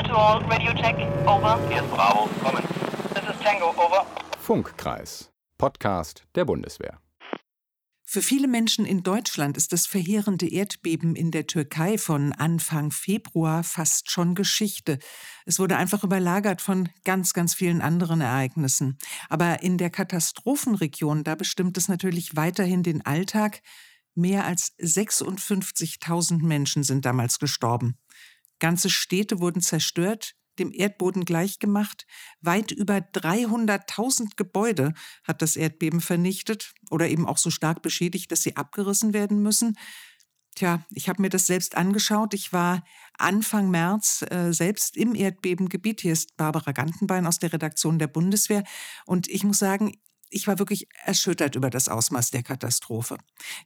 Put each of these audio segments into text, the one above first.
Clear to all, radio check, over. Hier ist Bravo, kommen. This is Tango, over. Funkkreis, Podcast der Bundeswehr. Für viele Menschen in Deutschland ist das verheerende Erdbeben in der Türkei von Anfang Februar fast schon Geschichte. Es wurde einfach überlagert von ganz, ganz vielen anderen Ereignissen. Aber in der Katastrophenregion, da bestimmt es natürlich weiterhin den Alltag. Mehr als 56.000 Menschen sind damals gestorben. Ganze Städte wurden zerstört, dem Erdboden gleichgemacht. Weit über 300.000 Gebäude hat das Erdbeben vernichtet oder eben auch so stark beschädigt, dass sie abgerissen werden müssen. Tja, ich habe mir das selbst angeschaut. Ich war Anfang März äh, selbst im Erdbebengebiet. Hier ist Barbara Gantenbein aus der Redaktion der Bundeswehr. Und ich muss sagen, ich war wirklich erschüttert über das Ausmaß der Katastrophe.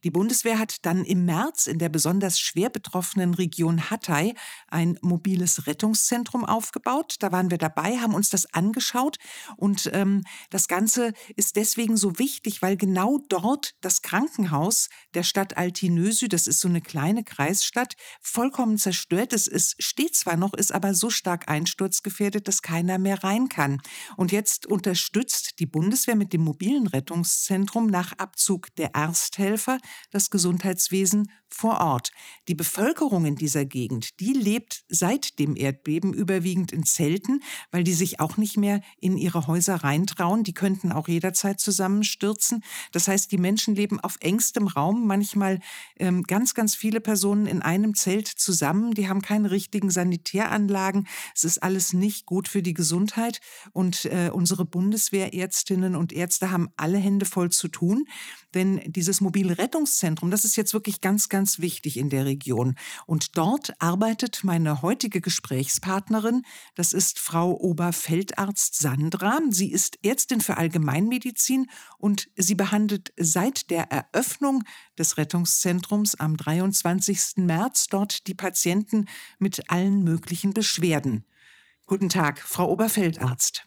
Die Bundeswehr hat dann im März in der besonders schwer betroffenen Region Hatay ein mobiles Rettungszentrum aufgebaut. Da waren wir dabei, haben uns das angeschaut und ähm, das Ganze ist deswegen so wichtig, weil genau dort das Krankenhaus der Stadt Altinösü, das ist so eine kleine Kreisstadt, vollkommen zerstört ist. Es steht zwar noch, ist aber so stark einsturzgefährdet, dass keiner mehr rein kann. Und jetzt unterstützt die Bundeswehr mit dem mobilen Rettungszentrum nach Abzug der Ersthelfer das Gesundheitswesen vor Ort. Die Bevölkerung in dieser Gegend, die lebt seit dem Erdbeben überwiegend in Zelten, weil die sich auch nicht mehr in ihre Häuser reintrauen. Die könnten auch jederzeit zusammenstürzen. Das heißt, die Menschen leben auf engstem Raum, manchmal ähm, ganz, ganz viele Personen in einem Zelt zusammen. Die haben keine richtigen Sanitäranlagen. Es ist alles nicht gut für die Gesundheit. Und äh, unsere Bundeswehrärztinnen und Ärzte haben alle Hände voll zu tun, denn dieses mobile Rettungszentrum, das ist jetzt wirklich ganz, ganz wichtig in der Region. Und dort arbeitet meine heutige Gesprächspartnerin, das ist Frau Oberfeldarzt Sandra. Sie ist Ärztin für Allgemeinmedizin und sie behandelt seit der Eröffnung des Rettungszentrums am 23. März dort die Patienten mit allen möglichen Beschwerden. Guten Tag, Frau Oberfeldarzt.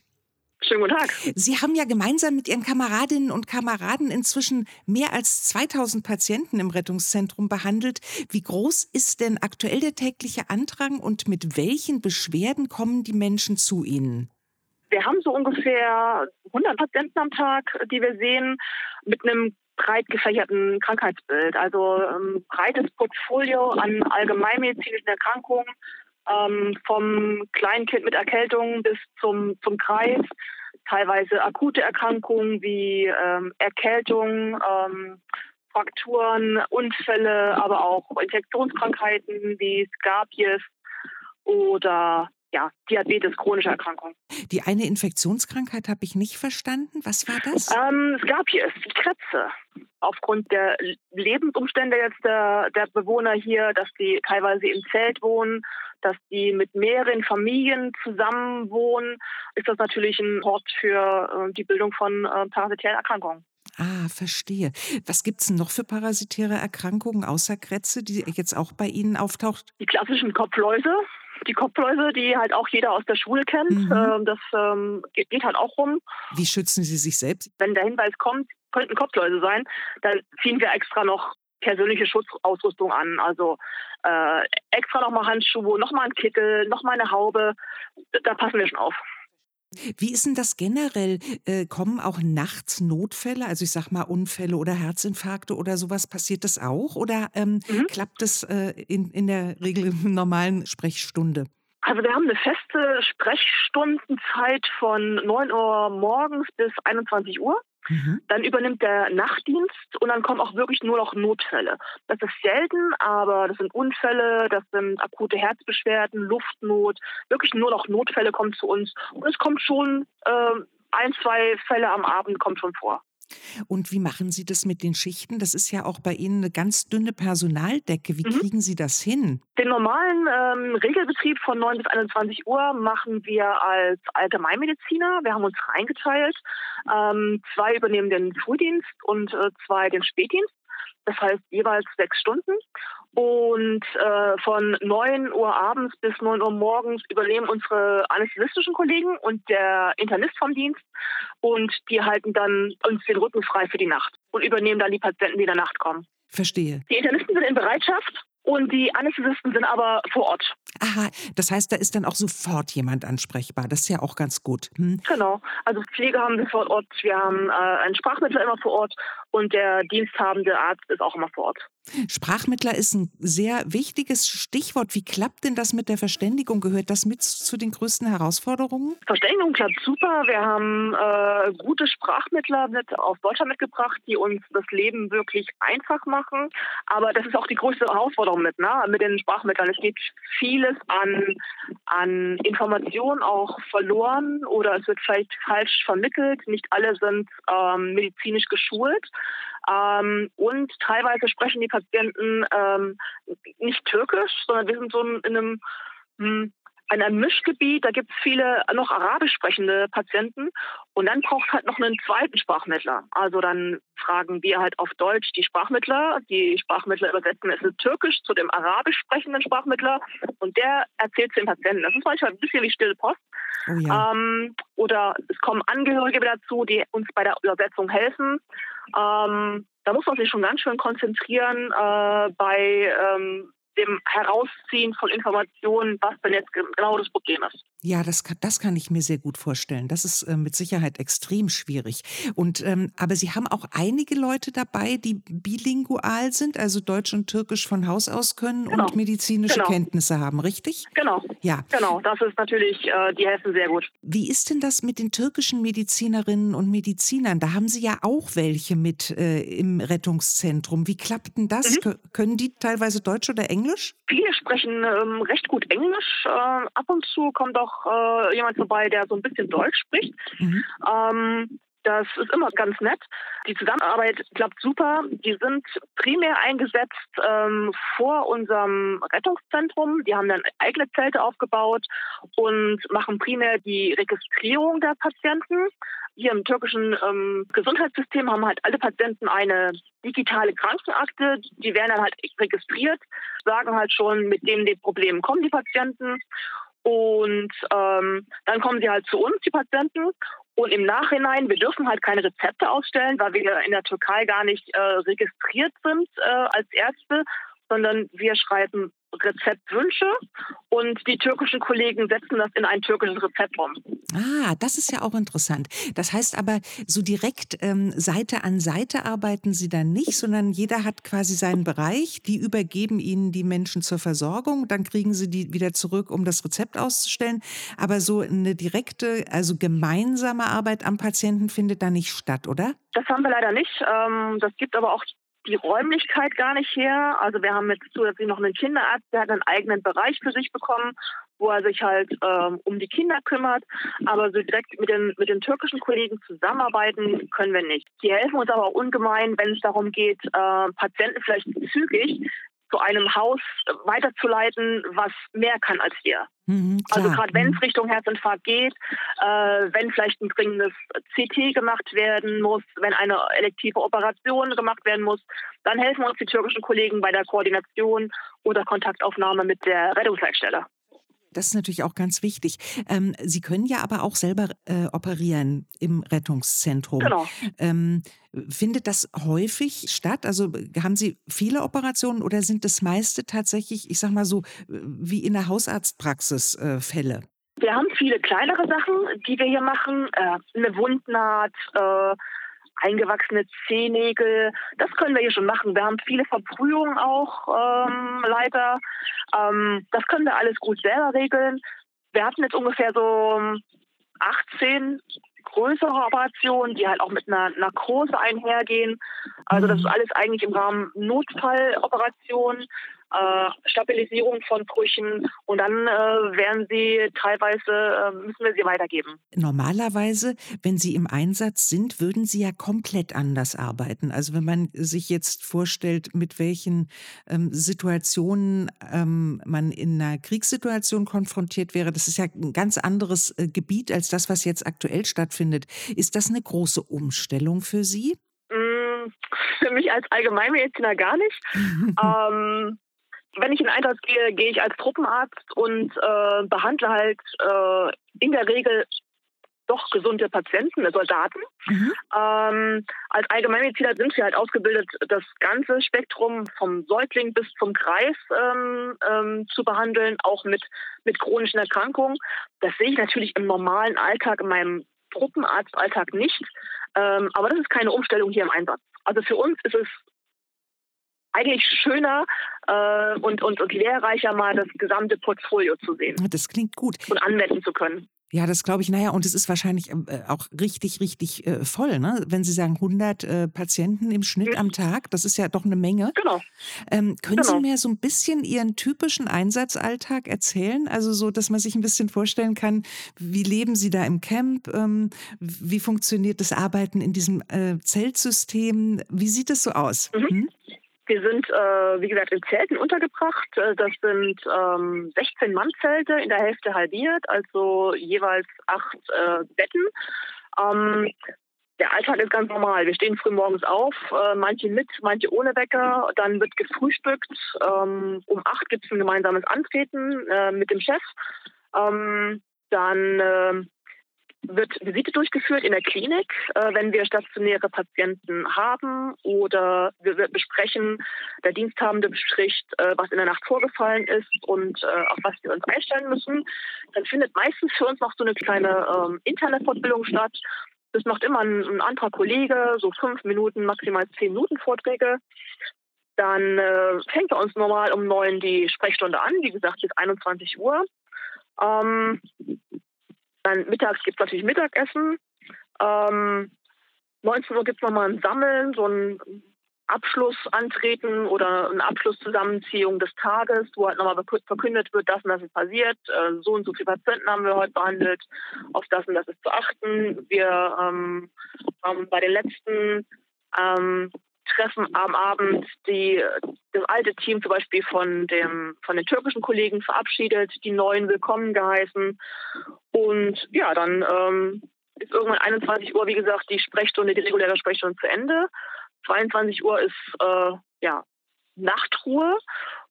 Schönen guten Tag. Sie haben ja gemeinsam mit Ihren Kameradinnen und Kameraden inzwischen mehr als 2000 Patienten im Rettungszentrum behandelt. Wie groß ist denn aktuell der tägliche Andrang und mit welchen Beschwerden kommen die Menschen zu Ihnen? Wir haben so ungefähr 100 Patienten am Tag, die wir sehen, mit einem breit gefächerten Krankheitsbild. Also ähm, breites Portfolio an allgemeinmedizinischen Erkrankungen, ähm, vom Kleinkind mit Erkältung bis zum, zum Kreis, teilweise akute Erkrankungen wie ähm, Erkältung, ähm, Frakturen, Unfälle, aber auch Infektionskrankheiten wie Scabies oder ja, Diabetes, chronische Erkrankung. Die eine Infektionskrankheit habe ich nicht verstanden. Was war das? Ähm, Scabies, die Krebse. Aufgrund der Lebensumstände jetzt der, der Bewohner hier, dass die teilweise im Zelt wohnen, dass die mit mehreren Familien zusammen wohnen, ist das natürlich ein Hort für äh, die Bildung von äh, parasitären Erkrankungen. Ah, verstehe. Was gibt es noch für parasitäre Erkrankungen außer Krebse, die jetzt auch bei Ihnen auftaucht? Die klassischen Kopfläuse, die Kopfläuse, die halt auch jeder aus der Schule kennt. Mhm. Ähm, das ähm, geht, geht, halt auch rum. Wie schützen Sie sich selbst? Wenn der Hinweis kommt, könnten Kopfläuse sein, dann ziehen wir extra noch persönliche Schutzausrüstung an. Also äh, extra nochmal Handschuhe, nochmal ein Kittel, nochmal eine Haube. Da passen wir schon auf. Wie ist denn das generell? Äh, kommen auch nachts Notfälle, also ich sag mal Unfälle oder Herzinfarkte oder sowas, passiert das auch? Oder ähm, mhm. klappt das äh, in, in der Regel in normalen Sprechstunde? Also wir haben eine feste Sprechstundenzeit von 9 Uhr morgens bis 21 Uhr. Mhm. Dann übernimmt der Nachtdienst und dann kommen auch wirklich nur noch Notfälle. Das ist selten, aber das sind Unfälle, das sind akute Herzbeschwerden, Luftnot. Wirklich nur noch Notfälle kommen zu uns. Und es kommt schon äh, ein, zwei Fälle am Abend kommt schon vor. Und wie machen Sie das mit den Schichten? Das ist ja auch bei Ihnen eine ganz dünne Personaldecke. Wie mhm. kriegen Sie das hin? Den normalen ähm, Regelbetrieb von 9 bis 21 Uhr machen wir als Allgemeinmediziner. Wir haben uns reingeteilt. Ähm, zwei übernehmen den Frühdienst und äh, zwei den Spätdienst. Das heißt jeweils sechs Stunden. Und äh, von 9 Uhr abends bis 9 Uhr morgens übernehmen unsere anästhesistischen Kollegen und der Internist vom Dienst. Und die halten dann uns den Rücken frei für die Nacht und übernehmen dann die Patienten, die in der Nacht kommen. Verstehe. Die Internisten sind in Bereitschaft Und die Anästhesisten sind aber vor Ort. Aha, das heißt, da ist dann auch sofort jemand ansprechbar. Das ist ja auch ganz gut. Hm. Genau. Also Pflege haben wir vor Ort. Wir haben äh, einen Sprachmittler immer vor Ort und der diensthabende Arzt ist auch immer vor Ort. Sprachmittler ist ein sehr wichtiges Stichwort. Wie klappt denn das mit der Verständigung? Gehört das mit zu den größten Herausforderungen? Verständigung klappt super. Wir haben äh, gute Sprachmittler mit aus Deutschland mitgebracht, die uns das Leben wirklich einfach machen. Aber das ist auch die größte Herausforderung mit, ne? mit den Sprachmittlern. Es geht vieles an, an Informationen auch verloren oder es wird vielleicht falsch vermittelt. Nicht alle sind ähm, medizinisch geschult. Ähm, und teilweise sprechen die Patienten ähm, nicht türkisch, sondern wir sind so in einem hm, in einem Mischgebiet, da gibt es viele noch arabisch sprechende Patienten und dann braucht halt noch einen zweiten Sprachmittler. Also dann fragen wir halt auf Deutsch die Sprachmittler, die Sprachmittler übersetzen es in Türkisch zu dem arabisch sprechenden Sprachmittler und der erzählt zu dem Patienten. Das ist manchmal ein bisschen wie stille Post. Oh ja. ähm, oder es kommen Angehörige dazu, die uns bei der Übersetzung helfen. Ähm, da muss man sich schon ganz schön konzentrieren äh, bei ähm, dem Herausziehen von Informationen, was denn jetzt genau das Problem ist. Ja, das kann, das kann ich mir sehr gut vorstellen. Das ist äh, mit Sicherheit extrem schwierig. Und ähm, aber Sie haben auch einige Leute dabei, die bilingual sind, also Deutsch und Türkisch von Haus aus können genau. und medizinische genau. Kenntnisse haben, richtig? Genau. Ja. Genau. Das ist natürlich, äh, die helfen sehr gut. Wie ist denn das mit den türkischen Medizinerinnen und Medizinern? Da haben Sie ja auch welche mit äh, im Rettungszentrum. Wie klappt denn das? Mhm. Können die teilweise Deutsch oder Englisch? Viele sprechen ähm, recht gut Englisch. Äh, ab und zu kommt auch äh, jemand vorbei, der so ein bisschen Deutsch spricht. Mhm. Ähm, das ist immer ganz nett. Die Zusammenarbeit klappt super. Die sind primär eingesetzt ähm, vor unserem Rettungszentrum. Die haben dann eigene Zelte aufgebaut und machen primär die Registrierung der Patienten. Hier im türkischen ähm, Gesundheitssystem haben halt alle Patienten eine digitale Krankenakte. Die werden dann halt registriert, sagen halt schon, mit denen die Probleme kommen die Patienten. Und ähm, dann kommen sie halt zu uns, die Patienten. Und im Nachhinein, wir dürfen halt keine Rezepte ausstellen, weil wir in der Türkei gar nicht äh, registriert sind äh, als Ärzte, sondern wir schreiben Rezeptwünsche und die türkischen Kollegen setzen das in ein türkisches Rezept um. Ah, das ist ja auch interessant. Das heißt aber, so direkt ähm, Seite an Seite arbeiten Sie dann nicht, sondern jeder hat quasi seinen Bereich. Die übergeben Ihnen die Menschen zur Versorgung, dann kriegen Sie die wieder zurück, um das Rezept auszustellen. Aber so eine direkte, also gemeinsame Arbeit am Patienten findet da nicht statt, oder? Das haben wir leider nicht. Ähm, das gibt aber auch die Räumlichkeit gar nicht her. Also wir haben jetzt zusätzlich noch einen Kinderarzt, der hat einen eigenen Bereich für sich bekommen, wo er sich halt ähm, um die Kinder kümmert. Aber so direkt mit den, mit den türkischen Kollegen zusammenarbeiten können wir nicht. Die helfen uns aber auch ungemein, wenn es darum geht, äh, Patienten vielleicht zügig zu einem Haus weiterzuleiten, was mehr kann als wir. Mhm, also gerade wenn es mhm. Richtung Herzinfarkt geht, äh, wenn vielleicht ein dringendes CT gemacht werden muss, wenn eine elektive Operation gemacht werden muss, dann helfen uns die türkischen Kollegen bei der Koordination oder Kontaktaufnahme mit der Rettungsleitstelle. Das ist natürlich auch ganz wichtig. Ähm, Sie können ja aber auch selber äh, operieren im Rettungszentrum. Genau. Ähm, findet das häufig statt? Also haben Sie viele Operationen oder sind das meiste tatsächlich, ich sag mal so, wie in der Hausarztpraxis äh, Fälle? Wir haben viele kleinere Sachen, die wir hier machen. Äh, eine Wundnaht, äh, eingewachsene Zehennägel. Das können wir hier schon machen. Wir haben viele Verbrühungen auch ähm, leider. Ähm, das können wir alles gut selber regeln. Wir hatten jetzt ungefähr so 18 größere Operationen, die halt auch mit einer Narkose einhergehen. Also das ist mhm. alles eigentlich im Rahmen Notfalloperationen äh, Stabilisierung von Brüchen und dann äh, werden sie teilweise, äh, müssen wir sie weitergeben. Normalerweise, wenn Sie im Einsatz sind, würden Sie ja komplett anders arbeiten. Also wenn man sich jetzt vorstellt, mit welchen ähm, Situationen ähm, man in einer Kriegssituation konfrontiert wäre, das ist ja ein ganz anderes äh, Gebiet als das, was jetzt aktuell stattfindet. Ist das eine große Umstellung für Sie? Mm, für mich als Allgemeinmediziner gar nicht. ähm, wenn ich in Einsatz gehe, gehe ich als Truppenarzt und äh, behandle halt äh, in der Regel doch gesunde Patienten, äh, Soldaten. Mhm. Ähm, als Allgemeinmediziner sind wir halt ausgebildet, das ganze Spektrum vom Säugling bis zum Kreis ähm, ähm, zu behandeln, auch mit, mit chronischen Erkrankungen. Das sehe ich natürlich im normalen Alltag, in meinem Truppenarztalltag nicht. Ähm, aber das ist keine Umstellung hier im Einsatz. Also für uns ist es eigentlich schöner äh, und, und, und lehrreicher, mal das gesamte Portfolio zu sehen. Das klingt gut. Und anwenden zu können. Ja, das glaube ich. Naja, und es ist wahrscheinlich ähm, äh, auch richtig, richtig äh, voll, ne? Wenn Sie sagen 100 äh, Patienten im Schnitt mhm. am Tag, das ist ja doch eine Menge. Genau. Ähm, können genau. Sie mir so ein bisschen Ihren typischen Einsatzalltag erzählen? Also so, dass man sich ein bisschen vorstellen kann, wie leben Sie da im Camp? Ähm, wie funktioniert das Arbeiten in diesem äh, Zeltsystem? Wie sieht es so aus? Mhm. Hm? Wir sind, äh, wie gesagt, in Zelten untergebracht. Äh, das sind ähm, 16 Mannzelte, in der Hälfte halbiert, also jeweils acht äh, Betten. Ähm, der Alltag ist ganz normal. Wir stehen früh morgens auf, äh, manche mit, manche ohne Wecker. Dann wird gefrühstückt. Ähm, um acht gibt es ein gemeinsames Antreten äh, mit dem Chef. Ähm, dann äh, wird Visite durchgeführt in der Klinik, äh, wenn wir stationäre Patienten haben oder wir besprechen, der Diensthabende bespricht, äh, was in der Nacht vorgefallen ist und äh, auf was wir uns einstellen müssen. Dann findet meistens für uns noch so eine kleine ähm, interne Fortbildung statt. Das macht immer ein, ein, anderer Kollege, so fünf Minuten, maximal zehn Minuten Vorträge. Dann fängt bei uns normal um neun die Sprechstunde an, wie gesagt bis 21 Uhr. Ähm, dann mittags gibt es natürlich Mittagessen. Ähm, 19 Uhr gibt es nochmal ein Sammeln, so ein Abschluss antreten oder eine Abschlusszusammenziehung des Tages, wo halt nochmal verkündet wird, das und das ist passiert, äh, so und so viele Patienten haben wir heute behandelt, auf das und das ist zu achten. Wir ähm, haben bei den letzten ähm, Treffen am Abend die, das alte Team zum Beispiel von, dem, von den türkischen Kollegen verabschiedet, die neuen willkommen geheißen. Und ja, dann ähm, ist irgendwann 21 Uhr, wie gesagt, die Sprechstunde, die reguläre Sprechstunde zu Ende. 22 Uhr ist äh, ja, Nachtruhe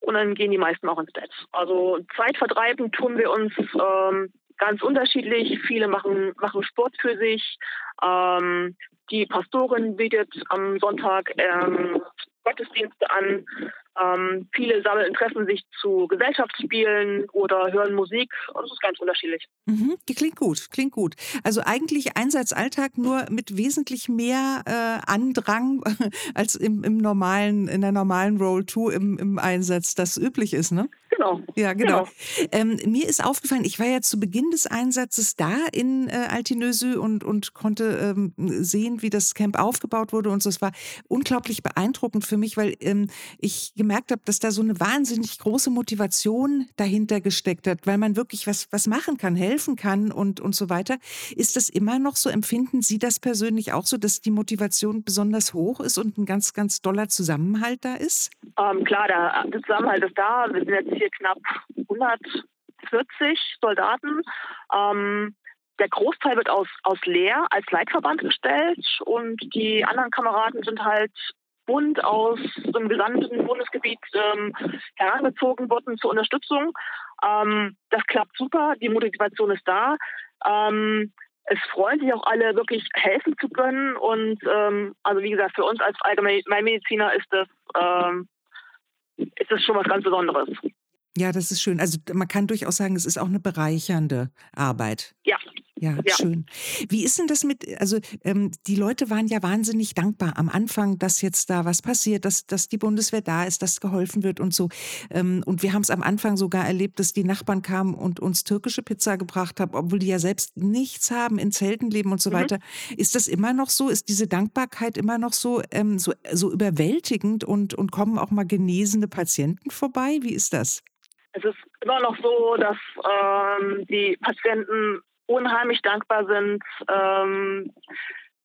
und dann gehen die meisten auch ins Bett. Also Zeitvertreiben tun wir uns ähm, ganz unterschiedlich. Viele machen, machen Sport für sich. Ähm, die Pastorin bietet am Sonntag ähm, Gottesdienste an. Ähm, viele sammeln, treffen sich zu Gesellschaftsspielen oder hören Musik. Das ist ganz unterschiedlich. Mhm, klingt gut, klingt gut. Also eigentlich Einsatzalltag nur mit wesentlich mehr äh, Andrang als im, im, normalen, in der normalen Roll 2 im, im Einsatz das üblich ist, ne? Genau. Ja, genau. genau. Ähm, mir ist aufgefallen, ich war ja zu Beginn des Einsatzes da in äh, Altinösü und, und konnte ähm, sehen, wie das Camp aufgebaut wurde und so. Es war unglaublich beeindruckend für mich, weil ähm, ich gemerkt habe, dass da so eine wahnsinnig große Motivation dahinter gesteckt hat, weil man wirklich was, was machen kann, helfen kann und, und so weiter. Ist das immer noch so? Empfinden Sie das persönlich auch so, dass die Motivation besonders hoch ist und ein ganz, ganz doller Zusammenhalt da ist? Ähm, klar, der, der Zusammenhalt ist da. Wir sind jetzt hier knapp 140 Soldaten. Ähm, der Großteil wird aus, aus Leer als Leitverband gestellt und die anderen Kameraden sind halt bunt aus dem gesamten Bundesgebiet ähm, herangezogen worden zur Unterstützung. Ähm, das klappt super, die Motivation ist da. Ähm, es freuen sich auch alle, wirklich helfen zu können. Und ähm, also wie gesagt, für uns als Allgemeinmediziner ist das, ähm, ist das schon was ganz Besonderes. Ja, das ist schön. Also man kann durchaus sagen, es ist auch eine bereichernde Arbeit. Ja. Ja, ja. schön. Wie ist denn das mit, also ähm, die Leute waren ja wahnsinnig dankbar am Anfang, dass jetzt da was passiert, dass, dass die Bundeswehr da ist, dass geholfen wird und so. Ähm, und wir haben es am Anfang sogar erlebt, dass die Nachbarn kamen und uns türkische Pizza gebracht haben, obwohl die ja selbst nichts haben, in Zelten leben und so mhm. weiter. Ist das immer noch so? Ist diese Dankbarkeit immer noch so, ähm, so, so überwältigend und, und kommen auch mal genesene Patienten vorbei? Wie ist das? Es ist immer noch so, dass ähm, die Patienten unheimlich dankbar sind. Ähm,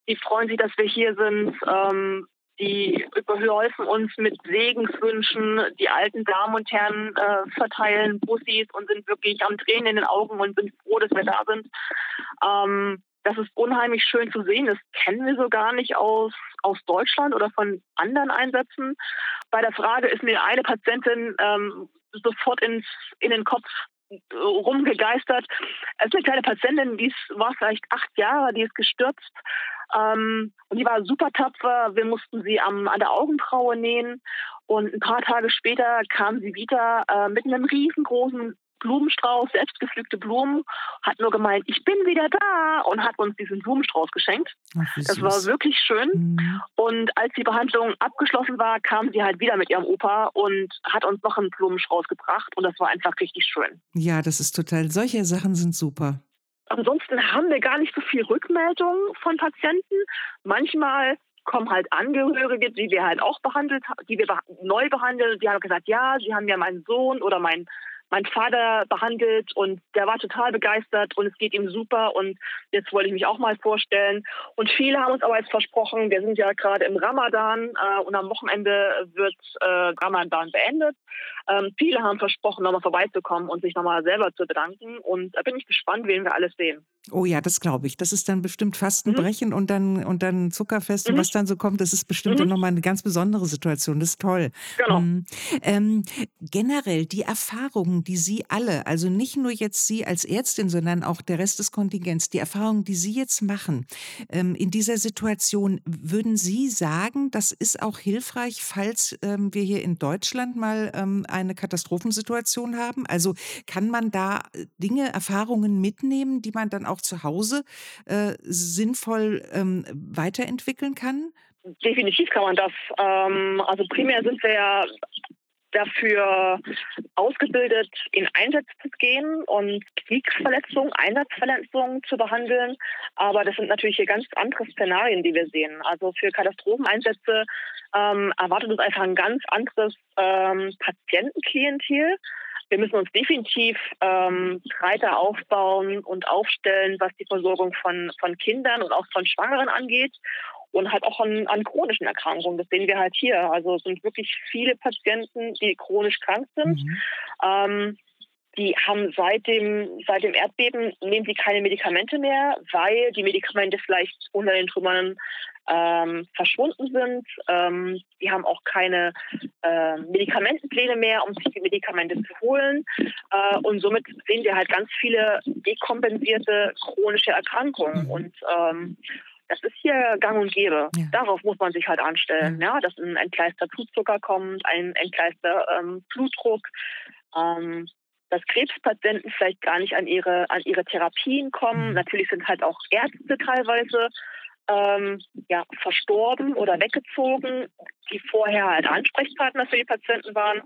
die freuen sich, dass wir hier sind. Ähm, die überhäufen uns mit Segenswünschen. Die alten Damen und Herren äh, verteilen Bussis und sind wirklich am Tränen in den Augen und sind froh, dass wir da sind. Ähm, das ist unheimlich schön zu sehen. Das kennen wir so gar nicht aus, aus Deutschland oder von anderen Einsätzen. Bei der Frage ist mir eine Patientin ähm, sofort ins, in den Kopf rumgegeistert. Es ist eine kleine Patientin, die war vielleicht acht Jahre, die ist gestürzt. Ähm, und die war super tapfer. Wir mussten sie am, an der Augenbraue nähen. Und ein paar Tage später kam sie wieder äh, mit einem riesengroßen Blumenstrauß, selbstgepflückte Blumen, hat nur gemeint, ich bin wieder da und hat uns diesen Blumenstrauß geschenkt. Ach, das war wirklich schön. Mhm. Und als die Behandlung abgeschlossen war, kam sie halt wieder mit ihrem Opa und hat uns noch einen Blumenstrauß gebracht und das war einfach richtig schön. Ja, das ist total, solche Sachen sind super. Ansonsten haben wir gar nicht so viel Rückmeldungen von Patienten. Manchmal kommen halt Angehörige, die wir halt auch behandelt, die wir neu behandeln, die haben gesagt, ja, sie haben ja meinen Sohn oder meinen mein Vater behandelt und der war total begeistert und es geht ihm super und jetzt wollte ich mich auch mal vorstellen. Und viele haben uns aber jetzt versprochen, wir sind ja gerade im Ramadan äh, und am Wochenende wird äh, Ramadan beendet. Ähm, viele haben versprochen, nochmal vorbeizukommen und sich nochmal selber zu bedanken und da bin ich gespannt, wen wir alles sehen. Oh ja, das glaube ich. Das ist dann bestimmt Fastenbrechen mhm. und dann und dann Zuckerfest mhm. und was dann so kommt, das ist bestimmt mhm. dann nochmal eine ganz besondere Situation. Das ist toll. Genau. Mhm. Ähm, generell die Erfahrungen, die Sie alle, also nicht nur jetzt Sie als Ärztin, sondern auch der Rest des Kontingents, die Erfahrungen, die Sie jetzt machen ähm, in dieser Situation, würden Sie sagen, das ist auch hilfreich, falls ähm, wir hier in Deutschland mal ähm, eine Katastrophensituation haben? Also kann man da äh, Dinge, Erfahrungen mitnehmen, die man dann auch zu Hause äh, sinnvoll ähm, weiterentwickeln kann? Definitiv kann man das. Ähm, also primär sind wir ja dafür ausgebildet, in Einsätze zu gehen und Kriegsverletzungen, Einsatzverletzungen zu behandeln. Aber das sind natürlich hier ganz andere Szenarien, die wir sehen. Also für Katastropheneinsätze ähm, erwartet uns einfach ein ganz anderes ähm, Patientenklientel. Wir müssen uns definitiv ähm, breiter aufbauen und aufstellen, was die Versorgung von, von Kindern und auch von Schwangeren angeht und halt auch an, an chronischen Erkrankungen. Das sehen wir halt hier. Also es sind wirklich viele Patienten, die chronisch krank sind. Mhm. Ähm, die haben seit dem, seit dem Erdbeben, nehmen sie keine Medikamente mehr, weil die Medikamente vielleicht unter den Trümmern ähm, verschwunden sind. Ähm, die haben auch keine äh, Medikamentenpläne mehr, um sich die Medikamente zu holen. Äh, und somit sehen wir halt ganz viele dekompensierte chronische Erkrankungen. Mhm. Und ähm, das ist hier gang und gäbe. Ja. Darauf muss man sich halt anstellen, ja, ja dass ein entgleister Blutzucker kommt, ein entgleister ähm, Blutdruck, ähm, dass Krebspatienten vielleicht gar nicht an ihre, an ihre Therapien kommen. Mhm. Natürlich sind halt auch Ärzte teilweise ähm, ja, verstorben oder weggezogen, die vorher halt Ansprechpartner für die Patienten waren.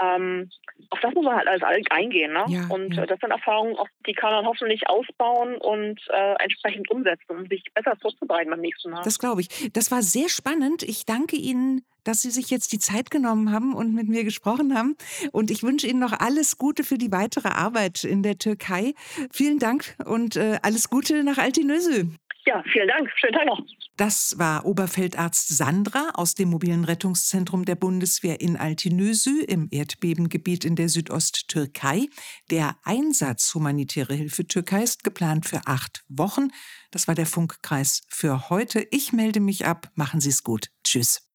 Ähm, auf das muss man halt alles eingehen. Ne? Ja, und ja. das sind Erfahrungen, die kann man hoffentlich ausbauen und äh, entsprechend umsetzen, um sich besser vorzubereiten beim nächsten Mal. Das glaube ich. Das war sehr spannend. Ich danke Ihnen, dass Sie sich jetzt die Zeit genommen haben und mit mir gesprochen haben. Und ich wünsche Ihnen noch alles Gute für die weitere Arbeit in der Türkei. Vielen Dank und äh, alles Gute nach Altinösü. Ja, vielen Dank. Schönen Tag noch. Das war Oberfeldarzt Sandra aus dem mobilen Rettungszentrum der Bundeswehr in Altinösü im Erdbebengebiet in der Südosttürkei. Der Einsatz humanitäre Hilfe Türkei ist geplant für acht Wochen. Das war der Funkkreis für heute. Ich melde mich ab. Machen Sie es gut. Tschüss.